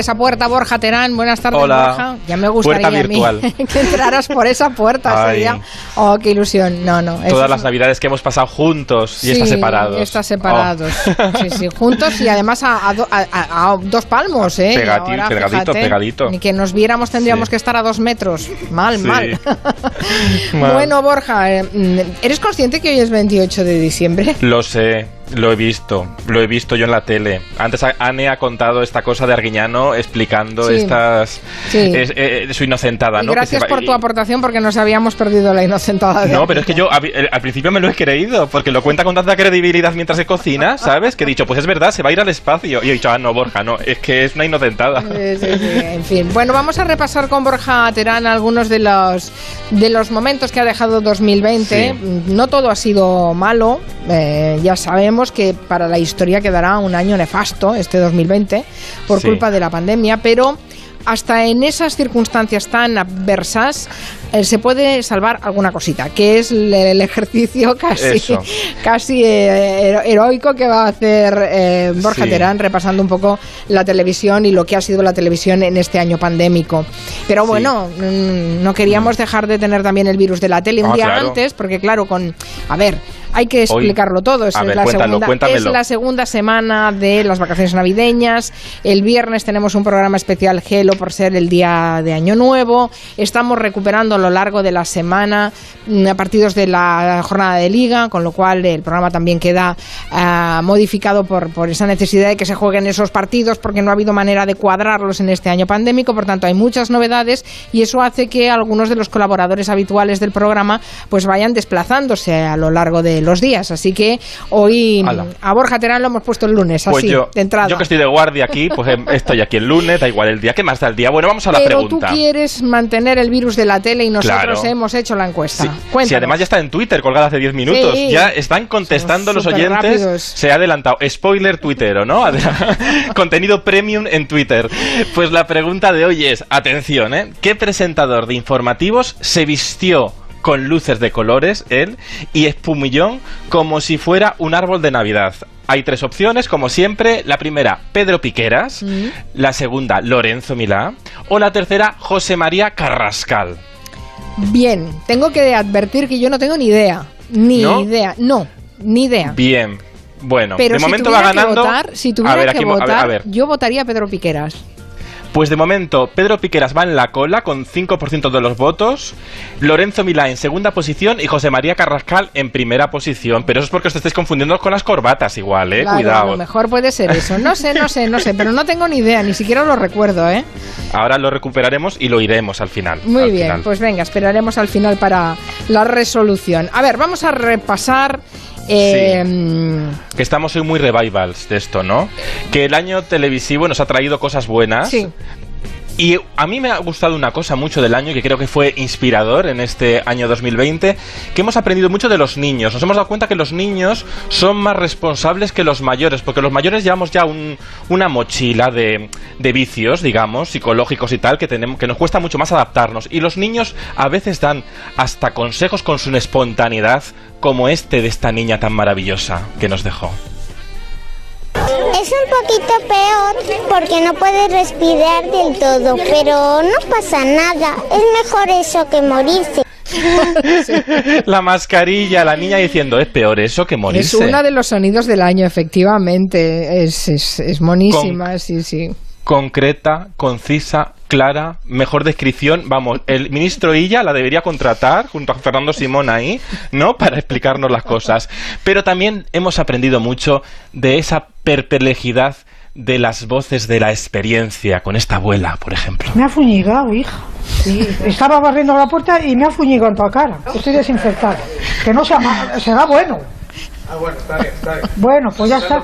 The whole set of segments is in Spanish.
esa puerta, Borja Terán. Buenas tardes, Hola. Borja. Ya me gustaría a mí que entraras por esa puerta. Ay. Sería... Oh, qué ilusión. No, no. Todas es las navidades que hemos pasado juntos y estas separados. Estas separados. Sí, sí, juntos y además a, a do- a- a- a dos palmos, ¿eh? Ahora, pegadito, fíjate, pegadito. Ni que nos viéramos tendríamos Sí. que estar a dos metros. Mal, Sí. mal. Mal. Bueno, Borja, eh, mm, ¿eres consciente que hoy es 28 de diciembre? Lo sé, lo he visto, lo he visto yo en la tele. Antes a- Ane ha contado esta cosa de Arguiñano explicando Sí. estas Sí. es- eh, su inocentada, Y ¿no? Que gracias se por tu aportación porque nos habíamos perdido la inocentada de No, pero es que yo al principio me lo he creído, porque lo cuenta con tanta credibilidad mientras se cocina, ¿sabes? Que he dicho, pues es verdad, se va a ir al espacio. Y he dicho, ah, no, Borja, no, es que es una inocentada. Sí, sí, sí. En fin, bueno, vamos a repasar con Borja Terán algunos de los de los momentos que ha dejado 2020. Sí. No todo ha sido malo. eh, ya sabemos que para la historia quedará un año nefasto este 2020 por Sí. culpa de la pandemia, pero hasta en esas circunstancias tan adversas eh, se puede salvar alguna cosita, que es el, el ejercicio casi, Eso. casi eh, hero- heroico que va a hacer eh, Borja Sí. Terán repasando un poco la televisión y lo que ha sido la televisión en este año pandémico. Pero Sí. bueno, mm, no queríamos dejar de tener también el virus de la tele un Ah, día claro. antes, porque claro, con a ver, hay que explicarlo todo. Es, ver, la cuéntalo, segunda, cuéntamelo. es la segunda semana de las vacaciones navideñas. El viernes tenemos un programa especial Gelo por ser el día de Año Nuevo. Estamos recuperando lo largo de la semana mm, a partidos de la jornada de liga, con lo cual el programa también queda ah, modificado por, por esa necesidad de que se jueguen esos partidos, porque no ha habido manera de cuadrarlos en este año pandémico. Por tanto, hay muchas novedades y eso hace que algunos de los colaboradores habituales del programa pues vayan desplazándose a lo largo de los días. Así que hoy Ala. a Borja Terán lo hemos puesto el lunes, Pues así, yo, de entrada. yo que estoy de guardia aquí, pues em, estoy aquí el lunes, da igual el día. ¿Qué más da el día? Bueno, vamos a la Pero pregunta. tú quieres mantener el virus de la tele y nosotros Claro. hemos hecho la encuesta. Sí, además ya está en Twitter, colgada hace 10 minutos. Sí. Ya están contestando Somos los oyentes. Se ha adelantado. Spoiler tuitero, ¿no? Adela- Contenido premium en Twitter. Pues la pregunta de hoy es, atención, ¿eh? ¿Qué presentador de informativos se vistió con luces de colores, él, y espumillón como si fuera un árbol de Navidad? Hay tres opciones, como siempre. La primera, Pedro Piqueras. Mm. La segunda, Lorenzo Milá. O la tercera, José María Carrascal. Bien, tengo que advertir que yo no tengo ni idea. Ni ¿No? idea. No, ni idea. Bien. Bueno, Pero de si momento va ganando. que votar, si tuviera a ver, que a ver, votar, a ver. yo votaría a Pedro Piqueras. Pues de momento, Pedro Piqueras va en la cola con 5% de los votos, Lorenzo Milá en segunda posición y José María Carrascal en primera posición. Pero eso es porque os estáis confundiendo con las corbatas igual, eh. Claro, A Cuidado. lo mejor puede ser eso. No sé, no sé, no sé, pero no tengo ni idea, ni siquiera lo recuerdo, ¿eh? Ahora lo recuperaremos y lo iremos al final. Muy al bien, final. pues venga, esperaremos al final para la resolución. A ver, vamos a repasar. Eh, Que estamos hoy muy revivals de esto, ¿no? Que el año televisivo nos ha traído cosas buenas. Sí, Y a mí me ha gustado una cosa mucho del año que creo que fue inspirador en este año 2020, que hemos aprendido mucho de los niños. Nos hemos dado cuenta que los niños son más responsables que los mayores, porque los mayores llevamos ya un- una mochila de, de vicios, digamos, psicológicos y tal, que, tenemos, que nos cuesta mucho más adaptarnos. Y los niños a veces dan hasta consejos con su espontaneidad, como este de esta niña tan maravillosa que nos dejó. Es un poquito peor porque no puedes respirar del todo, pero no pasa nada. Es mejor eso que morirse. La mascarilla, la niña diciendo, es peor eso que es morirse. uno de los sonidos del año, efectivamente. Es, es, es monísima, sí, sí. Concreta, concisa, clara, mejor descripción. Vamos, el ministro Illa la debería contratar junto a Fernando Simón ahí, ¿no? Para explicarnos las cosas. Pero también hemos aprendido mucho de esa perplejidad de las voces de la experiencia con esta abuela, por ejemplo. Me ha fuñigado, hija. Sí, estaba barriendo la puerta y me ha fuñigado en toda cara. Estoy desinfectado. Que no sea mal, será bueno. Ah, bueno, está bien, está bien. Bueno, pues ya está.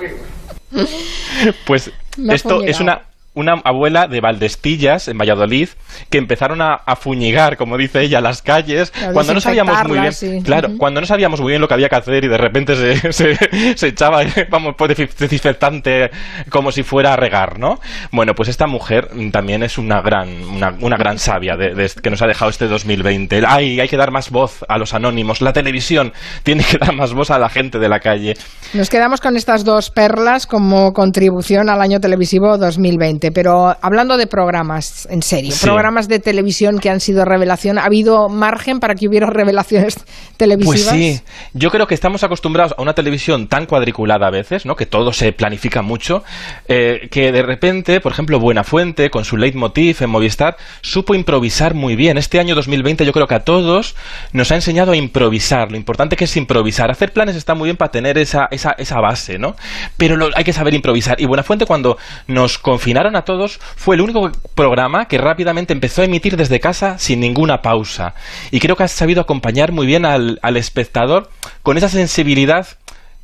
Pues esto es una, una abuela de Valdestillas, en Valladolid, que empezaron a, a fuñigar, como dice ella, las calles, A cuando no sabíamos muy bien, sí. claro, cuando no sabíamos muy bien lo que había que hacer y de repente se, se, se echaba, vamos, pues defi- desinfectante como si fuera a regar, ¿no? Bueno, pues esta mujer también es una gran, una, una gran sabia de, de- que nos ha dejado este 2020. Ay, hay que dar más voz a los anónimos. La televisión tiene que dar más voz a la gente de la calle. Nos quedamos con estas dos perlas como contribución al año televisivo 2020. 2020, pero hablando de programas, en serio, Sí. programas de televisión que han sido revelación, ¿ha habido margen para que hubiera revelaciones televisivas? Pues sí, yo creo que estamos acostumbrados a una televisión tan cuadriculada a veces, ¿no? Que todo se planifica mucho, eh, que de repente, por ejemplo, Buenafuente, con su leitmotiv en Movistar, supo improvisar muy bien. Este año 2020 yo creo que a todos nos ha enseñado a improvisar, lo importante que es improvisar. Hacer planes está muy bien para tener esa, esa, esa base, ¿no? Pero lo- hay que saber improvisar. Y Buenafuente, cuando nos confinaron a todos, fue el único programa que rápidamente empezó a emitir desde casa sin ninguna pausa. Y creo que ha sabido acompañar muy bien al, al espectador con esa sensibilidad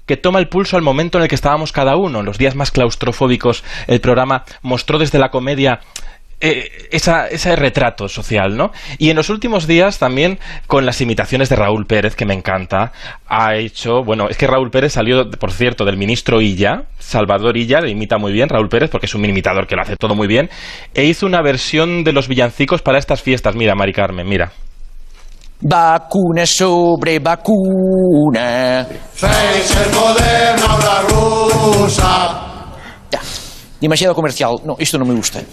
que toma el pulso al momento en el que estábamos cada uno. En los días más claustrofóbicos, el programa mostró desde la comedia eh, esa- ese retrato social, ¿no? Y en los últimos días también con las imitaciones de Raúl Pérez, que me encanta, ha hecho, bueno, es que Raúl Pérez salió, por cierto, del ministro Illa, Salvador Illa, le imita muy bien Raúl Pérez, porque es un imitador que lo hace todo muy bien, e hizo una versión de los villancicos para estas fiestas. Mira, Mari Carmen, mira. Vacuna sobre vacuna. Demasiado comercial. No, esto no me gusta.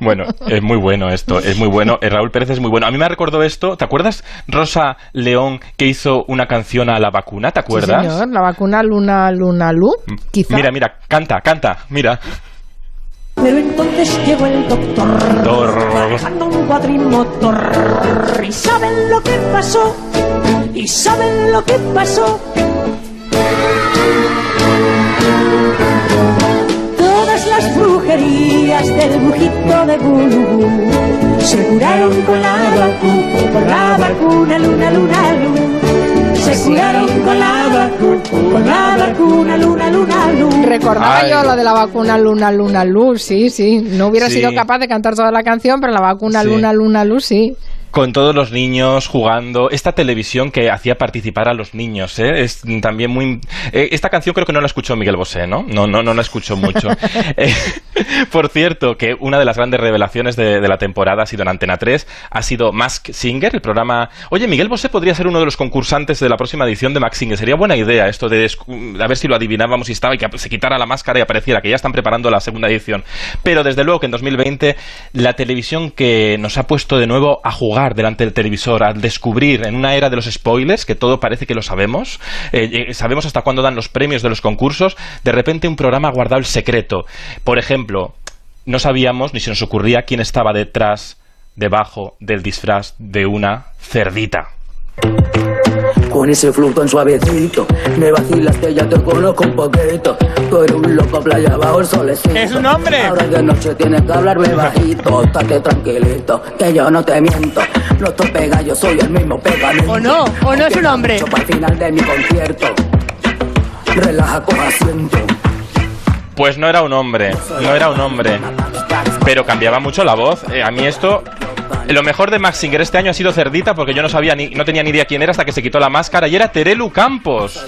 Bueno, es muy bueno esto, es muy bueno. Eh, Raúl Pérez es muy bueno. A mí me recordó esto. ¿Te acuerdas Rosa León que hizo una canción a la vacuna? ¿Te Sí, acuerdas? señor, la vacuna Luna Luna Lu, quizá. Mira, mira, canta, canta, mira. Pero entonces llegó el doctor manejando un cuadrimotor. ¿Y saben lo que pasó? ¿Y saben lo que pasó? Las brujerías del brujito de Gulugú se curaron con la vacuna, con la vacuna Luna Luna Lu. Se curaron con la vacuna, con la vacuna Luna Luna Lu. Recordaba Ay. yo lo de la vacuna Luna Luna Lu, sí, sí. No hubiera Sí. sido capaz de cantar toda la canción, pero la vacuna Sí. Luna Luna Lu, sí. Con todos los niños jugando. Esta televisión que hacía participar a los niños, ¿eh? Es también muy... eh, esta canción creo que no la escuchó Miguel Bosé, ¿no? No, no, no la escuchó mucho. Eh, por cierto, que una de las grandes revelaciones de, de la temporada ha sido en Antena 3, ha sido Mask Singer, el programa... Oye, Miguel Bosé podría ser uno de los concursantes de la próxima edición de Mask Singer. Sería buena idea esto de a ver si lo adivinábamos y estaba y que se quitara la máscara y apareciera, que ya están preparando la segunda edición. Pero desde luego que en 2020 la televisión que nos ha puesto de nuevo a jugar delante del televisor, a descubrir en una era de los spoilers, que todo parece que lo sabemos, eh, eh, sabemos hasta cuándo dan los premios de los concursos, de repente un programa ha guardado el secreto. Por ejemplo, no sabíamos ni se nos ocurría quién estaba detrás, debajo del disfraz de una cerdita. Con ese flow tan suavecito Me vacilaste, ya te conozco un poquito Tú eres un loco playa bajo el solecito ¡Es un hombre! Ahora de noche tienes que hablarme bajito Estate tranquilito, que yo no te miento No estoy pega, yo soy el mismo pegamento ¿O no? ¿O no es un hombre? Para el final de mi concierto Relaja con asiento Pues no era un hombre, no era un hombre, pero cambiaba mucho la voz. Eh, a mí esto, lo mejor de Max Singer este año ha sido Cerdita, porque yo no sabía ni, no tenía ni idea quién era hasta que se quitó la máscara y era Terelu Campos,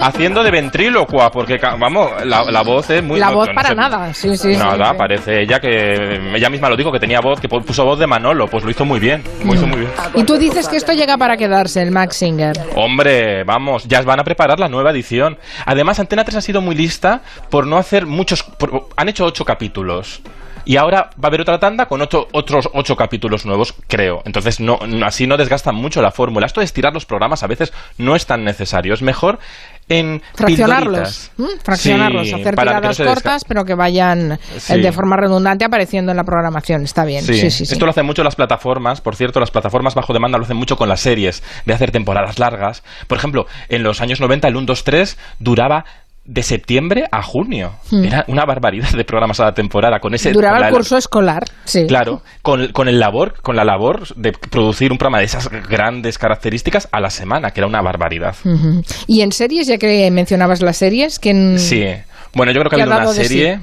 haciendo de ventrílocua, porque vamos, la, la voz es muy... La no- voz no para sé- nada, sí, sí. Nada, sí. parece ella que ella misma lo dijo que tenía voz, que pu- puso voz de Manolo, pues lo hizo muy bien, lo hizo muy bien. Y tú dices que esto llega para quedarse, el Max Singer. Hombre, vamos, ya van a preparar la nueva edición. Además, Antena 3 ha sido muy lista por no hacer muchos... por- han hecho ocho capítulos. Y ahora va a haber otra tanda con ocho, otros ocho capítulos nuevos, creo. Entonces, no, no- así no desgastan mucho la fórmula. Esto de estirar los programas a veces no es tan necesario. Es mejor en Fraccionarlos, pildoritas. ¿m? fraccionarlos, Sí, hacer no tiradas cortas, pero que vayan Sí. eh, de forma redundante apareciendo en la programación. Está bien. Sí. Sí, sí, sí. Esto lo hacen mucho las plataformas. Por cierto, las plataformas bajo demanda lo hacen mucho con las series, de hacer temporadas largas. Por ejemplo, en los años 90 el 1, 2, 3 duraba de septiembre a junio. Era una barbaridad de programas a la temporada. Con ese, Hmm. Duraba con el curso escolar, sí. Claro, con, con el labor, con la labor de producir un programa de esas grandes características a la semana, que era una barbaridad. Y en series, ya que mencionabas las series, que Sí. Bueno, yo creo que ha ¿Qué ha habido una serie.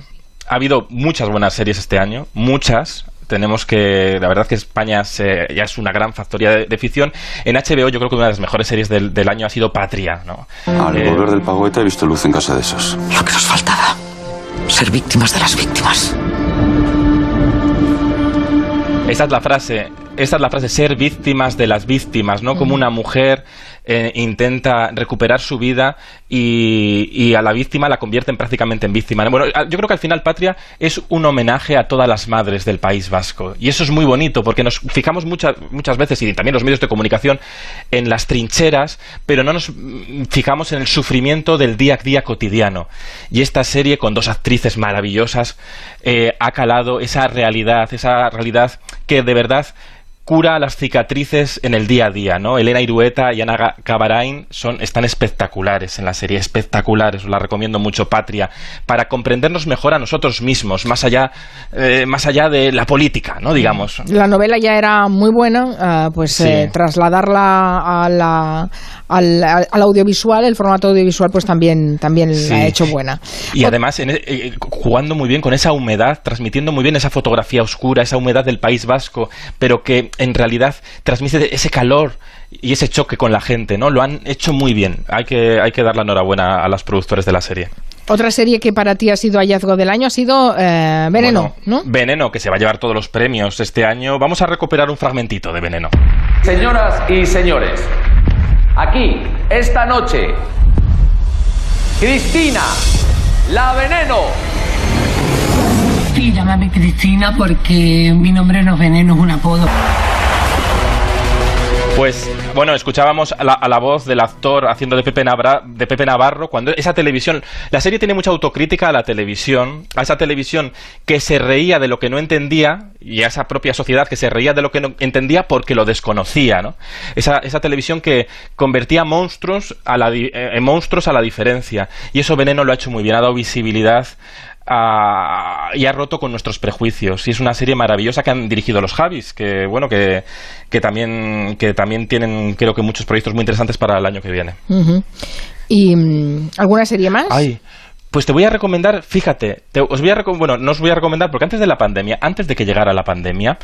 Ha habido muchas buenas series este año, muchas. Tenemos que, la verdad que España se- ya es una gran factoría de, de ficción. En HBO yo creo que una de las mejores series del, del año ha sido Patria, ¿no? Al Eh, volver del Pagüeta he visto luz en casa de esos. Lo que nos faltaba Ser víctimas de las víctimas Esa es la frase, esa es la frase, ser víctimas de las víctimas, ¿no? Como una mujer eh, intenta recuperar su vida y, a la víctima la convierten prácticamente en víctima. Bueno, yo creo que al final Patria es un homenaje a todas las madres del País Vasco y eso es muy bonito porque nos fijamos muchas muchas veces y también los medios de comunicación en las trincheras, pero no nos mm, fijamos en el sufrimiento del día a día cotidiano. Y esta serie con dos actrices maravillosas eh, ha calado esa realidad, esa realidad que de verdad cura las cicatrices en el día a día, ¿no? Elena Irueta y Ana Cabarain son, están espectaculares en la serie, espectaculares, os la recomiendo mucho, Patria, para comprendernos mejor a nosotros mismos, más allá, eh, más allá de la política, ¿no? Digamos. La novela ya era muy buena, ah, pues Sí. eh, trasladarla a la- al, al- al audiovisual, el formato audiovisual, pues también, también Sí. la ha hecho buena. Y además en eh, jugando muy bien con esa humedad, transmitiendo muy bien esa fotografía oscura, esa humedad del País Vasco, pero que en realidad transmite ese calor y ese choque con la gente, ¿no? Lo han hecho muy bien. Hay que, hay que dar la enhorabuena a los productores de la serie. Otra serie que para ti ha sido hallazgo del año ha sido eh, Veneno, ¿no? Veneno, que se va a llevar todos los premios este año. Vamos a recuperar un fragmentito de Veneno. Señoras y señores, aquí, esta noche, Cristina, la veneno. Sí, llámame Cristina porque mi nombre no es veneno, es un apodo. Pues bueno, escuchábamos a la, a la voz del actor haciendo de Pepe, de Pepe Navarro cuando esa televisión, la serie tiene mucha autocrítica a la televisión, a esa televisión que se reía de lo que no entendía y a esa propia sociedad que se reía de lo que no entendía porque lo desconocía, ¿no? Esa, esa televisión que convertía monstruos a la, di- eh, en monstruos a la diferencia y eso Veneno lo ha hecho muy bien, ha dado visibilidad a- y ha roto con nuestros prejuicios. Y es una serie maravillosa que han dirigido los Javis, que bueno, que, que también, que también tienen creo que muchos proyectos muy interesantes para el año que viene. ¿Y mm, alguna serie más? Ay, pues te voy a recomendar, fíjate, te- os voy a bueno, no os voy a recomendar porque antes de la pandemia, antes de que llegara la pandemia,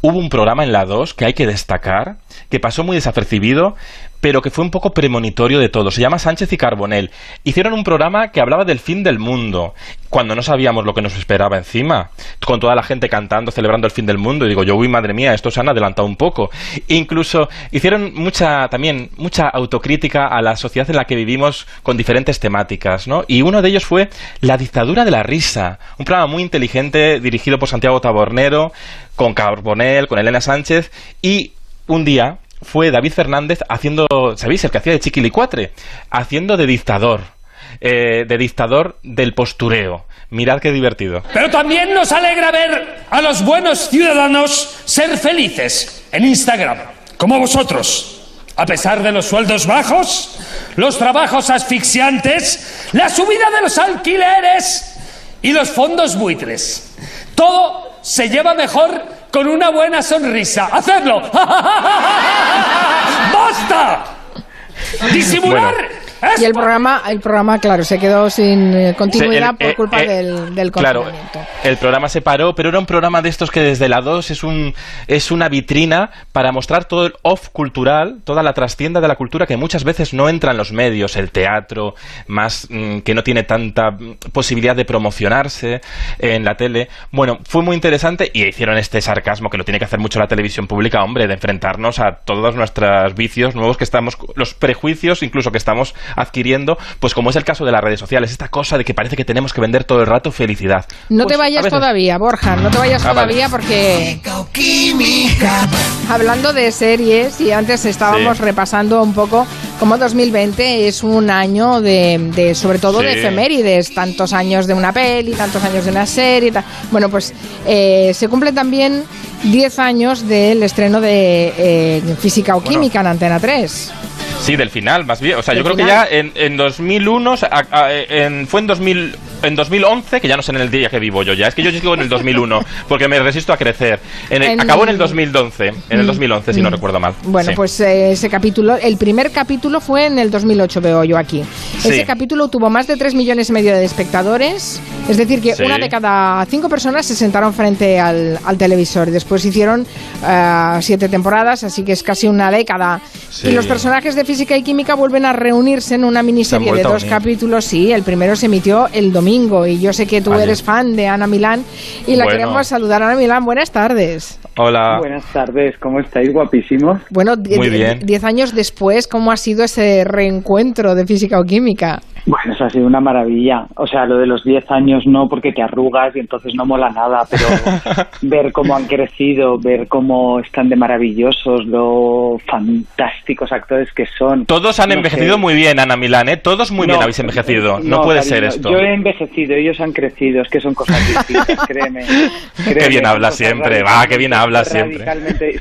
hubo un programa en la 2 que hay que destacar, que pasó muy desapercibido, pero que fue un poco premonitorio de todo. Se llama Sánchez y Carbonell. Hicieron un programa que hablaba del fin del mundo, cuando no sabíamos lo que nos esperaba encima, con toda la gente cantando, celebrando el fin del mundo. Y digo, yo, uy, madre mía, estos han adelantado un poco. Incluso hicieron mucha, también, mucha autocrítica a la sociedad en la que vivimos con diferentes temáticas, ¿no? Y uno de ellos fue La dictadura de la risa, un programa muy inteligente dirigido por Santiago Tabornero, con Carbonell, con Elena Sánchez, y un día fue David Fernández haciendo, ¿sabéis? El que hacía de Chiquilicuatre, haciendo de dictador, eh, de dictador del postureo. Mirad qué divertido. Pero también nos alegra ver a los buenos ciudadanos ser felices en Instagram, como vosotros. A pesar de los sueldos bajos, los trabajos asfixiantes, la subida de los alquileres y los fondos buitres. Todo se lleva mejor con una buena sonrisa. ¡Hacedlo! ¡Basta! ¡Disimular! Y el programa, el programa, claro, se quedó sin eh, continuidad el- por eh, culpa eh, del, del Claro, el programa se paró, pero era un programa de estos que desde la 2 es, un, es una vitrina para mostrar todo el off cultural, toda la trastienda de la cultura que muchas veces no entra en los medios, el teatro, más mm, que no tiene tanta mm, posibilidad de promocionarse en la tele. Bueno, fue muy interesante y hicieron este sarcasmo que lo tiene que hacer mucho la televisión pública, hombre, de enfrentarnos a todos nuestros vicios nuevos que estamos, los prejuicios incluso que estamos adquiriendo, pues como es el caso de las redes sociales, esta cosa de que parece que tenemos que vender todo el rato felicidad. No Pues, te vayas veces- todavía, Borja, no te vayas Ah, vale. todavía porque... Hablando de series, y antes estábamos Sí. repasando un poco cómo 2020 es un año de, de sobre todo de efemérides, tantos años de una peli, tantos años de una serie. ta- Bueno, pues eh, se cumplen también 10 años del estreno de eh, Física o Química en Antena 3. Sí, del final, más bien. O sea, yo creo final. que ya en, en 2001, o sea, a- a- en- fue en, 2000, en 2011, que ya no sé en el día que vivo yo ya, es que yo sigo en el 2001, porque me resisto a crecer. En el- En- Acabó en el 2011, en el 2011, si no Mm. recuerdo mal. Bueno, Sí. pues eh, ese capítulo, el primer capítulo fue en el 2008, veo yo aquí. Sí. Ese capítulo tuvo más de 3 millones y medio de espectadores, es decir, que Sí. una de cada cinco personas se sentaron frente al, al televisor. Después hicieron eh, siete temporadas, así que es casi una década. Y los personajes de física y química vuelven a reunirse en una miniserie de dos capítulos. Sí, el primero se emitió el domingo domingo y yo sé que tú Vale. eres fan de Ana Milán y la Bueno. queremos saludar. Ana Milán, buenas tardes. Hola. Buenas tardes, ¿cómo estáis? Guapísimos. Bueno, die- Muy die- bien. diez años después, ¿cómo ha sido ese reencuentro de física o química? Bueno, eso ha sido una maravilla. O sea, lo de los 10 años no, porque te arrugas y entonces no mola nada, pero ver cómo han crecido, ver cómo están de maravillosos, lo fantásticos actores que son. Todos han No envejecido sé. muy bien, Ana Milán, ¿eh? Todos muy bien habéis envejecido. No, puede ser esto. Yo he envejecido, ellos han crecido, es que son cosas distintas, créeme. Qué Créeme, bien son habla siempre, va, qué bien habla siempre.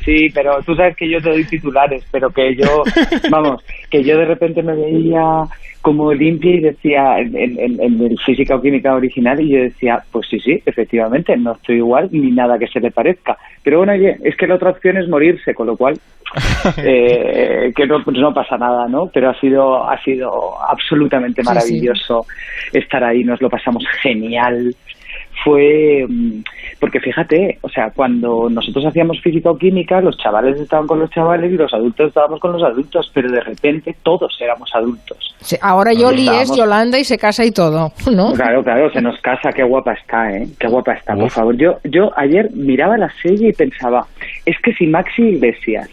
Sí, pero tú sabes que yo te doy titulares, pero que yo, vamos, que yo de repente me veía como limpia y decía en, en- en- el física o química original y yo decía, pues sí, sí, efectivamente, no estoy igual ni nada que se le parezca. Pero bueno, oye, es que la otra opción es morirse, con lo cual eh, que no, pues no pasa nada, ¿no? Pero ha sido ha sido absolutamente Sí, sí. maravilloso estar ahí, nos lo pasamos genial. Fue mm, porque fíjate, o sea, cuando nosotros hacíamos física o química, los chavales estaban con los chavales y los adultos estábamos con los adultos, pero de repente todos éramos adultos. Sí, Ahora Yoli es Yolanda y se casa y todo, ¿no? Claro, claro, se nos casa, qué guapa está, ¿eh? Qué guapa está, por favor. Yo, yo ayer miraba la serie y pensaba, es que si Maxi Iglesias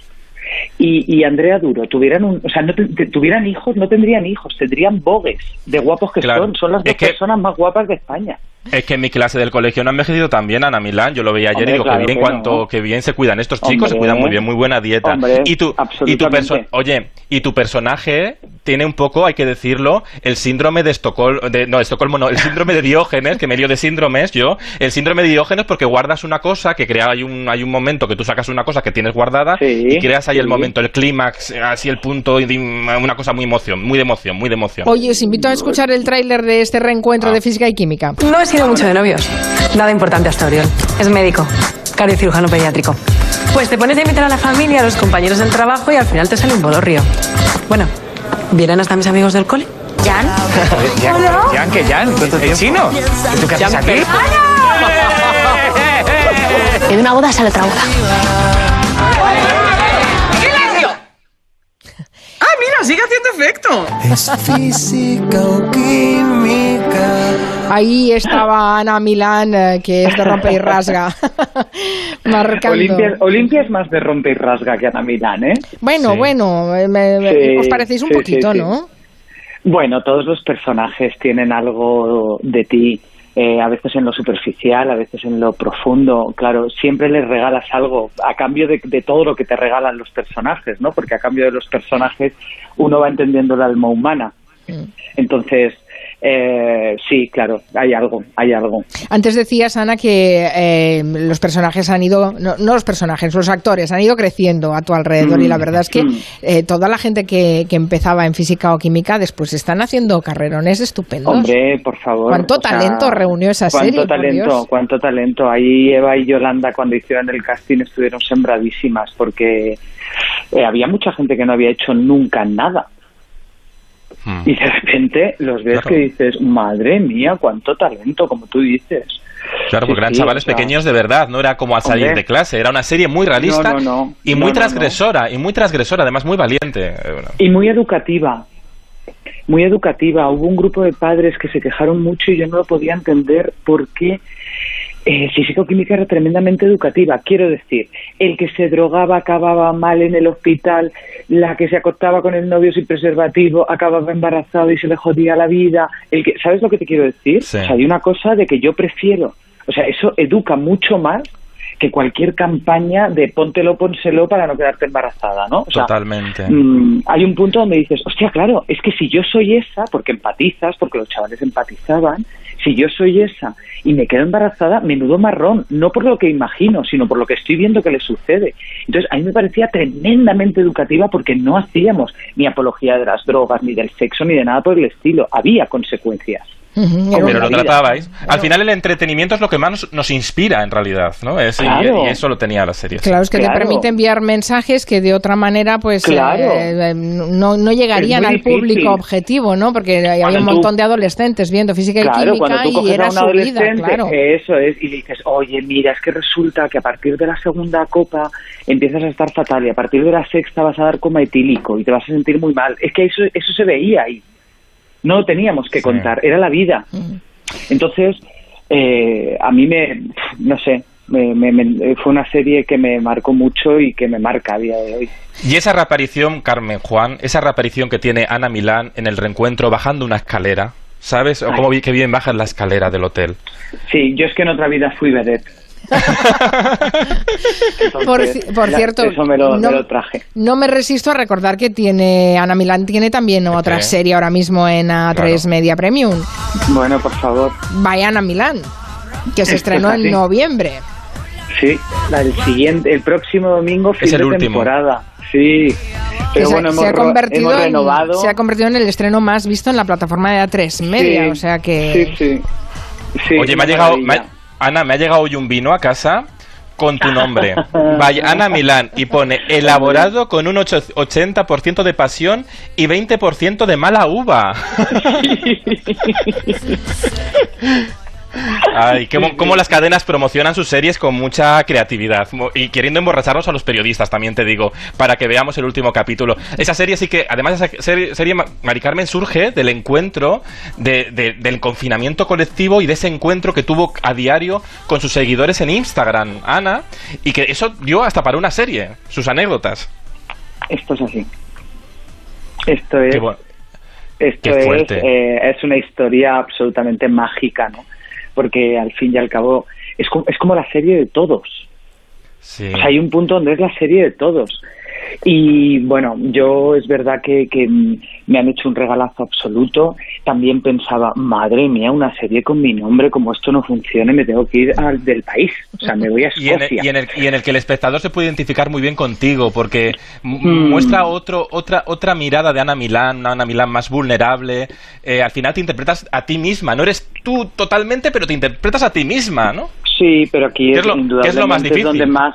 y, y Andrea Duro tuvieran un, o sea, no te- te- tuvieran hijos, no tendrían hijos, tendrían bogues de guapos que Claro. son, son las Es dos que- personas más guapas de España. Es que en mi clase del colegio no ha envejecido también Ana Milán. Yo lo veía ayer Hombre, y digo, claro que bien, que cuanto, no. que bien se cuidan estos chicos, se cuidan muy bien, muy buena dieta. Hombre, y tu, y tu oye, y tu personaje tiene un poco, hay que decirlo, el síndrome de Estocolmo, de, no, Estocolmo no, el síndrome de Diógenes, que me dio de síndromes yo, el síndrome de Diógenes porque guardas una cosa, que crea, hay un, hay un momento que tú sacas una cosa que tienes guardada y creas ahí el momento, el clímax, así el punto, una cosa muy emoción, muy de emoción, muy de emoción. Oye, os invito a escuchar el tráiler de este Ah. reencuentro de física y química. No sido mucho de novios. Nada importante hasta Oriol. Es médico, cardiocirujano pediátrico. Pues te pones a invitar a la familia, a los compañeros del trabajo y al final te sale un bolorrio. Bueno, ¿vienen hasta mis amigos del cole? ¿Jan? Jan, Jan, ¿qué Jan? ¿El chino? ¿Y tú qué haces aquí? Que de una boda sale otra boda. ¡Silencio! ¡Ah, mira! ¡Sigue haciendo efecto! Es física o química. Ahí estaba Ana Milán, eh, que es de rompe y rasga, marcando. Olimpia, Olimpia es más de rompe y rasga que Ana Milán, ¿eh? Bueno, bueno, me- me- Sí, os parecéis un sí, poquito. ¿no? Bueno, todos los personajes tienen algo de ti, eh, a veces en lo superficial, a veces en lo profundo. Claro, siempre les regalas algo a cambio de, de todo lo que te regalan los personajes, ¿no? Porque a cambio de los personajes uno va entendiendo el alma humana. Entonces, eh, sí, claro, hay algo, hay algo. Antes decías, Ana, que eh, los personajes han ido, no, no los personajes, los actores han ido creciendo a tu alrededor y la Mm, verdad es que mm. eh, toda la gente que, que empezaba en física o química después están haciendo carrerones estupendos. Hombre, por favor. ¿Cuánto o sea, talento reunió esa cuánto serie, Talento, cuánto talento. Ahí Eva y Yolanda cuando hicieron el casting estuvieron sembradísimas porque eh, había mucha gente que no había hecho nunca nada. Y de repente los ves Claro. que dices, madre mía, cuánto talento, como tú dices. Claro, Sí, porque eran sí, chavales o sea, pequeños de verdad, no era como al salir Hombre. de clase, era una serie muy realista No, no, no. y muy transgresora, y muy transgresora, además muy valiente. Eh, bueno. Y muy educativa. Muy educativa. Hubo un grupo de padres que se quejaron mucho y yo no lo podía entender porque eh, físico-química era tremendamente educativa. Quiero decir, el que se drogaba acababa mal en el hospital, la que se acostaba con el novio sin preservativo acababa embarazada y se le jodía la vida. El que, ¿Sabes lo que te quiero decir? Sí. O sea, hay una cosa de que yo prefiero. O sea, eso educa mucho más que cualquier campaña de póntelo, pónselo para no quedarte embarazada, ¿no? O sea, Totalmente. Mm, hay un punto donde dices, hostia, claro, es que si yo soy esa, porque empatizas, porque los chavales empatizaban, si yo soy esa y me quedo embarazada, menudo marrón, no por lo que imagino, sino por lo que estoy viendo que le sucede. Entonces, a mí me parecía tremendamente educativa porque no hacíamos ni apología de las drogas, ni del sexo, ni de nada por el estilo. Había consecuencias. Pero lo tratabais. Al final el entretenimiento es lo que más nos, nos inspira en realidad, ¿no? Es- y- Claro. y, eso lo tenía la serie. Claro, es que te permite enviar mensajes que de otra manera pues eh, Claro. eh, no, no llegarían al público difícil. objetivo, ¿no? Porque había Cuando un tú- montón de adolescentes viendo física y Claro, química cuando tú y coges era a un su vida, adolescente, claro. eso es, y le dices, oye, mira, es que resulta que a partir de la segunda copa empiezas a estar fatal y a partir de la sexta vas a dar coma etílico y te vas a sentir muy mal. Es que eso, eso se veía ahí. No lo teníamos que contar, era la vida. Entonces, eh, a mí me, no sé, me- me- me- fue una serie que me marcó mucho y que me marca a día de hoy. Y esa reaparición, Carmen Juan, esa reaparición que tiene Ana Milán en el reencuentro bajando una escalera, ¿sabes? O cómo vi- que bien bajas la escalera del hotel. Sí, yo es que en otra vida fui vedette. Por, por la- cierto, Eso me lo, me no, lo traje. no me resisto a recordar que tiene Ana Milán tiene también otra qué? serie ahora mismo en A3 Media Premium. Bueno, por favor. Vaya Ana Milán, que se estrenó es en noviembre. Sí, la- el siguiente, el próximo domingo, fin Es el de último. temporada. Sí. Pero se, bueno, se hemos, ha ro- convertido hemos en, renovado. se ha convertido en el estreno más visto en la plataforma de A3 Media, Sí, o sea que Sí, sí. Oye, me ha llegado, me ha- Ana, me ha llegado hoy un vino a casa con tu nombre. Vaya, Ana Milán, y pone elaborado con un ocho- 80% de pasión y 20% de mala uva. Ay, cómo, cómo las cadenas promocionan sus series con mucha creatividad y queriendo emborracharnos a los periodistas, también te digo, para que veamos el último capítulo. Esa serie sí que, además, esa serie, serie Ma- Mari Carmen surge del encuentro, de- de- del confinamiento colectivo y de ese encuentro que tuvo a diario con sus seguidores en Instagram, Ana, y que eso dio hasta para una serie, sus anécdotas. Esto es así. Esto es. Esto Qué es, fuerte. eh, es una historia absolutamente mágica, ¿no? Porque al fin y al cabo es, co- es como la serie de todos. Sí. O sea, hay un punto donde es la serie de todos. Y bueno, yo es verdad que, que me han hecho un regalazo absoluto. También pensaba, madre mía, una serie con mi nombre, como esto no funcione, me tengo que ir al del país. O sea, me voy a Y en, el, Escocia. y, en el, y en el que el espectador se puede identificar muy bien contigo, porque Mm. muestra otro, otra, otra mirada de Ana Milán, una Ana Milán más vulnerable. Eh, al final te interpretas a ti misma, no eres tú totalmente, pero te interpretas a ti misma, ¿no? Sí, pero aquí ¿Qué es, es lo- qué es lo más difícil? donde más...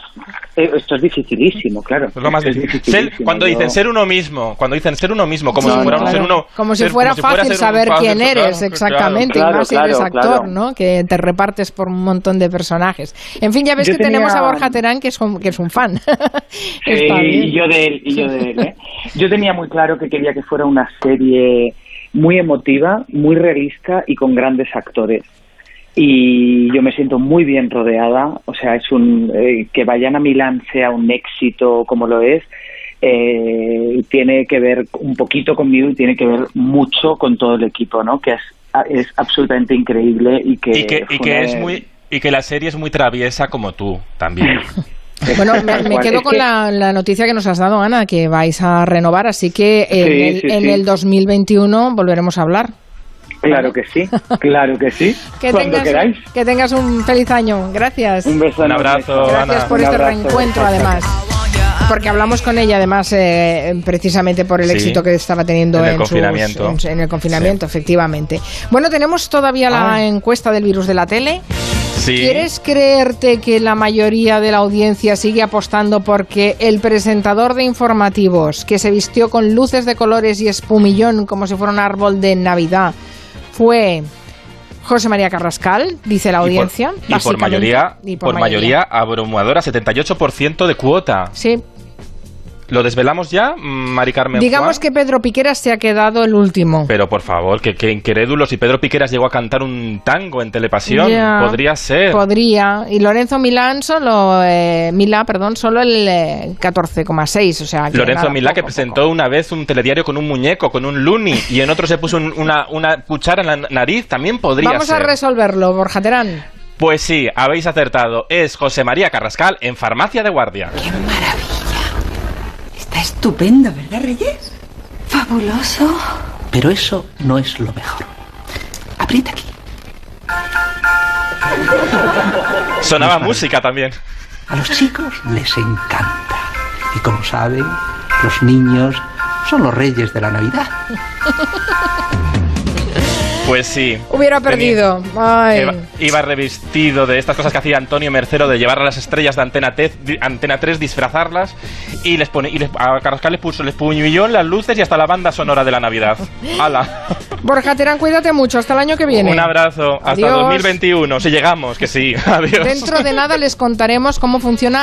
eh, esto es dificilísimo, claro. Es lo más es difícil. Ser- cuando dicen ser uno mismo, cuando dicen ser uno mismo, como si fuera claro. ser uno. Como si ser- fuera como si fuera fácil saber fácil, quién eres claro. exactamente, y Claro, más si eres actor, claro. ¿no? Que te repartes por un montón de personajes. En fin, ya ves Yo que tenemos a Borja Terán, que es un, que es un fan. Y yo de él, y yo de él, ¿eh? Yo tenía muy claro que quería que fuera una serie muy emotiva, muy realista y con grandes actores. Y yo me siento muy bien rodeada, o sea, es un eh, que vayan a Milán sea un éxito como lo es, eh, tiene que ver un poquito conmigo y tiene que ver mucho con todo el equipo, ¿no? Que es, es absolutamente increíble y que, Y que, y es muy. Y que la serie es muy traviesa como tú también. Bueno, me, quedo con la, la noticia que nos has dado, Ana, que vais a renovar, así que en, Sí, el, sí, en sí. el 2021 volveremos a hablar. Claro que sí, claro que sí. Que Cuando tengas, queráis. que tengas un feliz año. Gracias. Un beso. Un abrazo, Gracias Ana. por Un este abrazo. reencuentro, además. Porque hablamos con ella, además, eh, precisamente por el Sí. éxito que estaba teniendo En el en, sus- confinamiento. en- en el confinamiento, efectivamente. Bueno, tenemos todavía la Ah. encuesta del virus de la tele. Sí. ¿Quieres creerte que la mayoría de la audiencia sigue apostando porque el presentador de informativos, que se vistió con luces de colores y espumillón como si fuera un árbol de Navidad, fue José María Carrascal, dice la Y por- audiencia? Y por, mayoría, Y por, mayoría abrumadora, 78% de cuota. Sí. ¿Lo desvelamos ya, Mari Carmen Digamos Juan? que Pedro Piqueras se ha quedado el último. Pero por favor, que, que incrédulo, si Pedro Piqueras llegó a cantar un tango en Telepasión, Ya. podría ser. Podría. Y Lorenzo Milán solo, eh, Milá, perdón, solo el eh, 14,6. O sea, Lorenzo nada, Milá, que poco, presentó una vez un telediario con un muñeco, con un Looney, y en otro se puso un- una, una cuchara en la nariz, también podría Vamos ser. a resolverlo, Borja Terán. Pues sí, habéis acertado. Es José María Carrascal en Farmacia de Guardia. Está estupendo, ¿verdad, Reyes? Fabuloso. Pero eso no es lo mejor. Aprieta aquí. Sonaba música también. A los chicos les encanta. Y como saben, los niños son los reyes de la Navidad. Pues sí. Hubiera perdido. Ay. Iba, iba revestido de estas cosas que hacía Antonio Mercero de llevar a las estrellas de Antena, Tez- Antena 3, disfrazarlas y les pone y les, a Carrascal les puso el espumillón, las luces y hasta la banda sonora de la Navidad. ¡Hala! Borja Terán, cuídate mucho. Hasta el año que viene. Un abrazo. Hasta Adiós. 2021. Si llegamos, que sí. Adiós. Dentro de nada les contaremos cómo funciona